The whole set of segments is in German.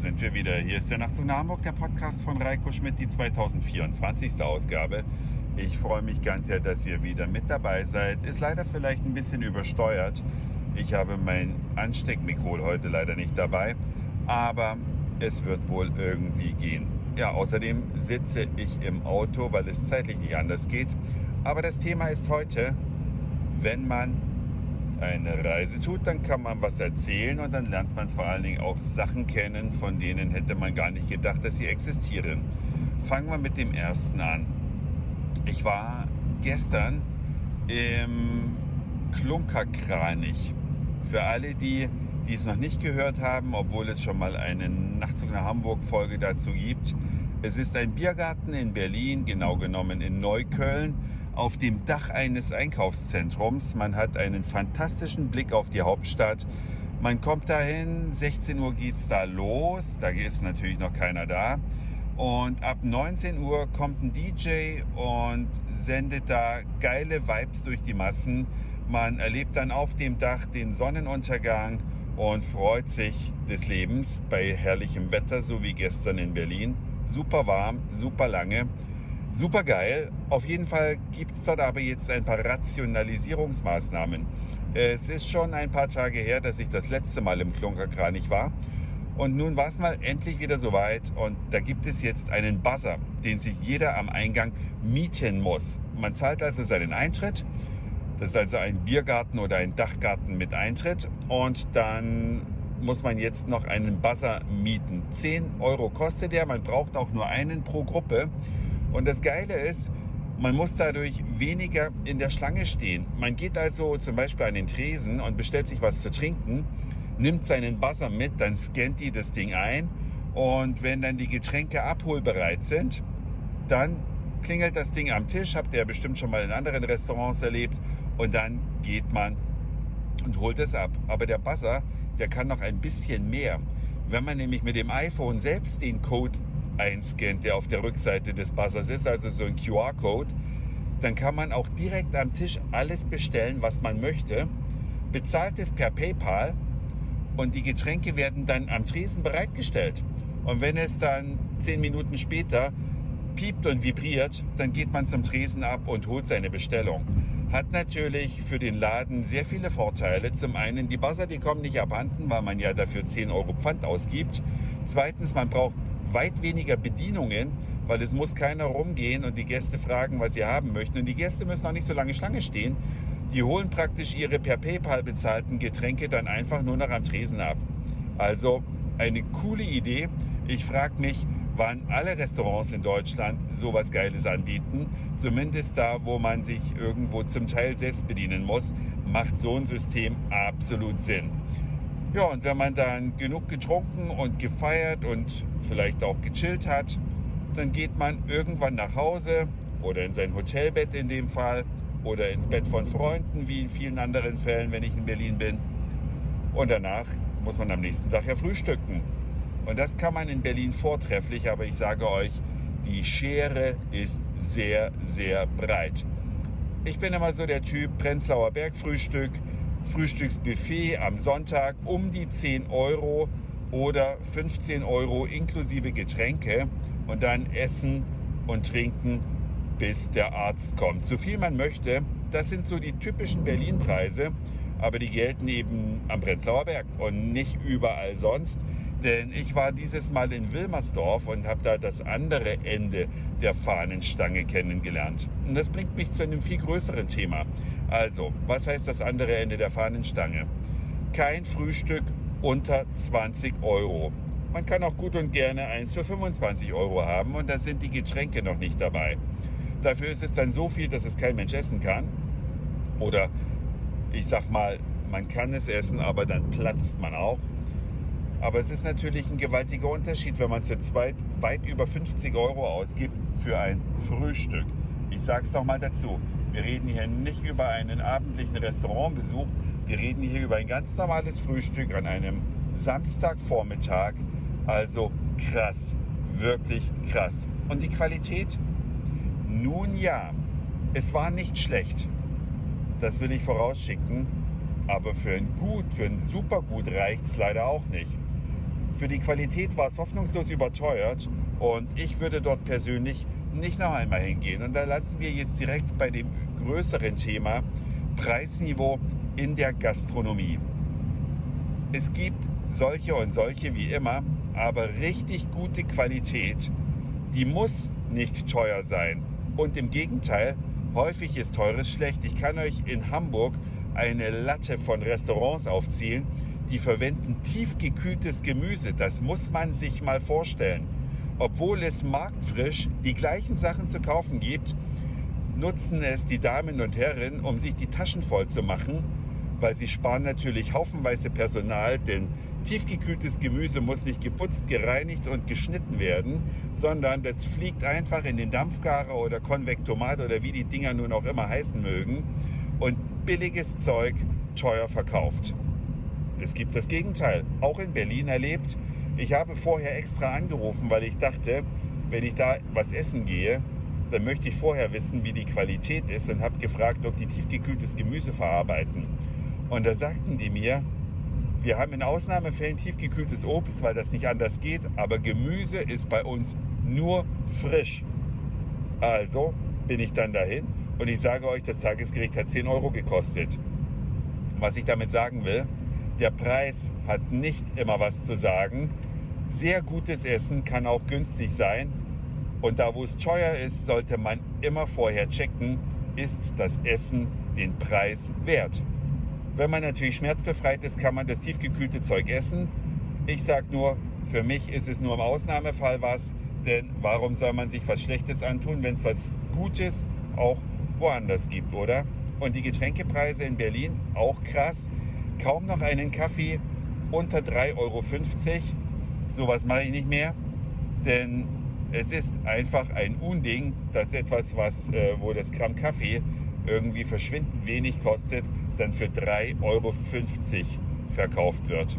sind wir wieder. Hier ist der Nachtzug nach Hamburg, der Podcast von Reiko Schmidt, die 2024. Ausgabe. Ich freue mich ganz sehr, dass ihr wieder mit dabei seid. Ist leider vielleicht ein bisschen übersteuert. Ich habe mein Ansteckmikro heute leider nicht dabei, aber es wird wohl irgendwie gehen. Ja, außerdem sitze ich im Auto, weil es zeitlich nicht anders geht. Aber das Thema ist heute, wenn man eine Reise tut, dann kann man was erzählen und dann lernt man vor allen Dingen auch Sachen kennen, von denen hätte man gar nicht gedacht, dass sie existieren. Fangen wir mit dem ersten an. Ich war gestern im Klunkerkranich. Für alle, die, die es noch nicht gehört haben, obwohl es schon mal eine Nachtzug nach Hamburg Folge dazu gibt. Es ist ein Biergarten in Berlin, genau genommen in Neukölln auf dem Dach eines Einkaufszentrums. Man hat einen fantastischen Blick auf die Hauptstadt. Man kommt dahin, 16 Uhr geht's da los, da ist natürlich noch keiner da. Und ab 19 Uhr kommt ein DJ und sendet da geile Vibes durch die Massen. Man erlebt dann auf dem Dach den Sonnenuntergang und freut sich des Lebens bei herrlichem Wetter, so wie gestern in Berlin. Super warm, super lange. Super geil. Auf jeden Fall gibt es dort aber jetzt ein paar Rationalisierungsmaßnahmen. Es ist schon ein paar Tage her, dass ich das letzte Mal im Klunkerkranich war. Und nun war es mal endlich wieder soweit und da gibt es jetzt einen Buzzer, den sich jeder am Eingang mieten muss. Man zahlt also seinen Eintritt. Das ist also ein Biergarten oder ein Dachgarten mit Eintritt. Und dann muss man jetzt noch einen Buzzer mieten. 10 Euro kostet der. Man braucht auch nur einen pro Gruppe. Und das Geile ist, man muss dadurch weniger in der Schlange stehen. Man geht also zum Beispiel an den Tresen und bestellt sich was zu trinken, nimmt seinen Buzzer mit, dann scannt die das Ding ein und wenn dann die Getränke abholbereit sind, dann klingelt das Ding am Tisch, habt ihr bestimmt schon mal in anderen Restaurants erlebt und dann geht man und holt es ab. Aber der Buzzer, der kann noch ein bisschen mehr. Wenn man nämlich mit dem iPhone selbst den Code einscannt, der auf der Rückseite des Buzzers ist, also so ein QR-Code, dann kann man auch direkt am Tisch alles bestellen, was man möchte, bezahlt es per PayPal und die Getränke werden dann am Tresen bereitgestellt. Und wenn es dann zehn Minuten später piept und vibriert, dann geht man zum Tresen ab und holt seine Bestellung. Hat natürlich für den Laden sehr viele Vorteile. Zum einen, die Buzzer, die kommen nicht abhanden, weil man ja dafür 10 Euro Pfand ausgibt. Zweitens, man braucht weit weniger Bedienungen, weil es muss keiner rumgehen und die Gäste fragen, was sie haben möchten. Und die Gäste müssen auch nicht so lange Schlange stehen. Die holen praktisch ihre per PayPal bezahlten Getränke dann einfach nur noch am Tresen ab. Also eine coole Idee. Ich frage mich, wann alle Restaurants in Deutschland sowas Geiles anbieten. Zumindest da, wo man sich irgendwo zum Teil selbst bedienen muss, macht so ein System absolut Sinn. Ja, und wenn man dann genug getrunken und gefeiert und vielleicht auch gechillt hat, dann geht man irgendwann nach Hause oder in sein Hotelbett in dem Fall oder ins Bett von Freunden, wie in vielen anderen Fällen, wenn ich in Berlin bin. Und danach muss man am nächsten Tag ja frühstücken. Und das kann man in Berlin vortrefflich, aber ich sage euch, die Schere ist sehr, sehr breit. Ich bin immer so der Typ Prenzlauer Bergfrühstück, Frühstücksbuffet am Sonntag um die 10 Euro oder 15 Euro inklusive Getränke und dann essen und trinken, bis der Arzt kommt. So viel man möchte, das sind so die typischen Berlin-Preise, aber die gelten eben am Prenzlauer Berg und nicht überall sonst. Denn ich war dieses Mal in Wilmersdorf und habe da das andere Ende der Fahnenstange kennengelernt. Und das bringt mich zu einem viel größeren Thema. Also, was heißt das andere Ende der Fahnenstange? Kein Frühstück unter 20 Euro. Man kann auch gut und gerne eins für 25 Euro haben und da sind die Getränke noch nicht dabei. Dafür ist es dann so viel, dass es kein Mensch essen kann. Oder ich sag mal, man kann es essen, aber dann platzt man auch. Aber es ist natürlich ein gewaltiger Unterschied, wenn man zu zweit weit über 50 Euro ausgibt für ein Frühstück. Ich sage es nochmal dazu. Wir reden hier nicht über einen abendlichen Restaurantbesuch. Wir reden hier über ein ganz normales Frühstück an einem Samstagvormittag. Also krass, wirklich krass. Und die Qualität? Nun ja, es war nicht schlecht. Das will ich vorausschicken. Aber für ein gut, für ein Supergut reicht es leider auch nicht. Für die Qualität war es hoffnungslos überteuert und ich würde dort persönlich nicht noch einmal hingehen. Und da landen wir jetzt direkt bei dem größeren Thema Preisniveau in der Gastronomie. Es gibt solche und solche wie immer, aber richtig gute Qualität, die muss nicht teuer sein. Und im Gegenteil, häufig ist teures schlecht. Ich kann euch in Hamburg eine Latte von Restaurants aufzählen, die verwenden tiefgekühltes Gemüse. Das muss man sich mal vorstellen. Obwohl es marktfrisch die gleichen Sachen zu kaufen gibt, nutzen es die Damen und Herren, um sich die Taschen voll zu machen, weil sie sparen natürlich haufenweise Personal, denn tiefgekühltes Gemüse muss nicht geputzt, gereinigt und geschnitten werden, sondern das fliegt einfach in den Dampfgarer oder Konvektomat oder wie die Dinger nun auch immer heißen mögen und billiges Zeug teuer verkauft. Es gibt das Gegenteil, auch in Berlin erlebt. Ich habe vorher extra angerufen, weil ich dachte, wenn ich da was essen gehe, dann möchte ich vorher wissen, wie die Qualität ist und habe gefragt, ob die tiefgekühltes Gemüse verarbeiten. Und da sagten die mir, wir haben in Ausnahmefällen tiefgekühltes Obst, weil das nicht anders geht, aber Gemüse ist bei uns nur frisch. Also bin ich dann dahin und ich sage euch, das Tagesgericht hat 10 Euro gekostet. Was ich damit sagen will, der Preis hat nicht immer was zu sagen. Sehr gutes Essen kann auch günstig sein. Und da, wo es teuer ist, sollte man immer vorher checken, ist das Essen den Preis wert. Wenn man natürlich schmerzbefreit ist, kann man das tiefgekühlte Zeug essen. Ich sage nur, für mich ist es nur im Ausnahmefall was, denn warum soll man sich was Schlechtes antun, wenn es was Gutes auch woanders gibt, oder? Und die Getränkepreise in Berlin auch krass kaum noch einen Kaffee unter 3,50 Euro. Sowas mache ich nicht mehr, denn es ist einfach ein Unding, dass etwas, was, äh, wo das Gramm Kaffee irgendwie verschwindend wenig kostet, dann für 3,50 Euro verkauft wird.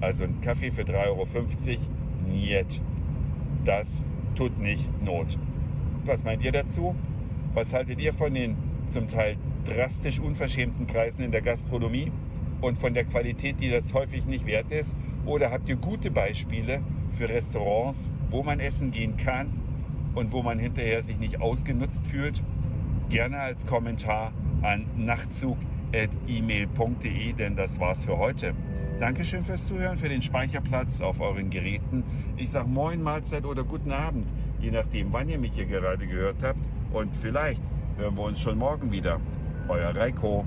Also ein Kaffee für 3,50 Euro, niet. Das tut nicht Not. Was meint ihr dazu? Was haltet ihr von den zum Teil drastisch unverschämten Preisen in der Gastronomie? Und von der Qualität, die das häufig nicht wert ist? Oder habt ihr gute Beispiele für Restaurants, wo man essen gehen kann und wo man hinterher sich nicht ausgenutzt fühlt? Gerne als Kommentar an nachtzug.email.de, denn das war's für heute. Dankeschön fürs Zuhören, für den Speicherplatz auf euren Geräten. Ich sage Moin, Mahlzeit oder guten Abend, je nachdem, wann ihr mich hier gerade gehört habt. Und vielleicht hören wir uns schon morgen wieder. Euer Reiko.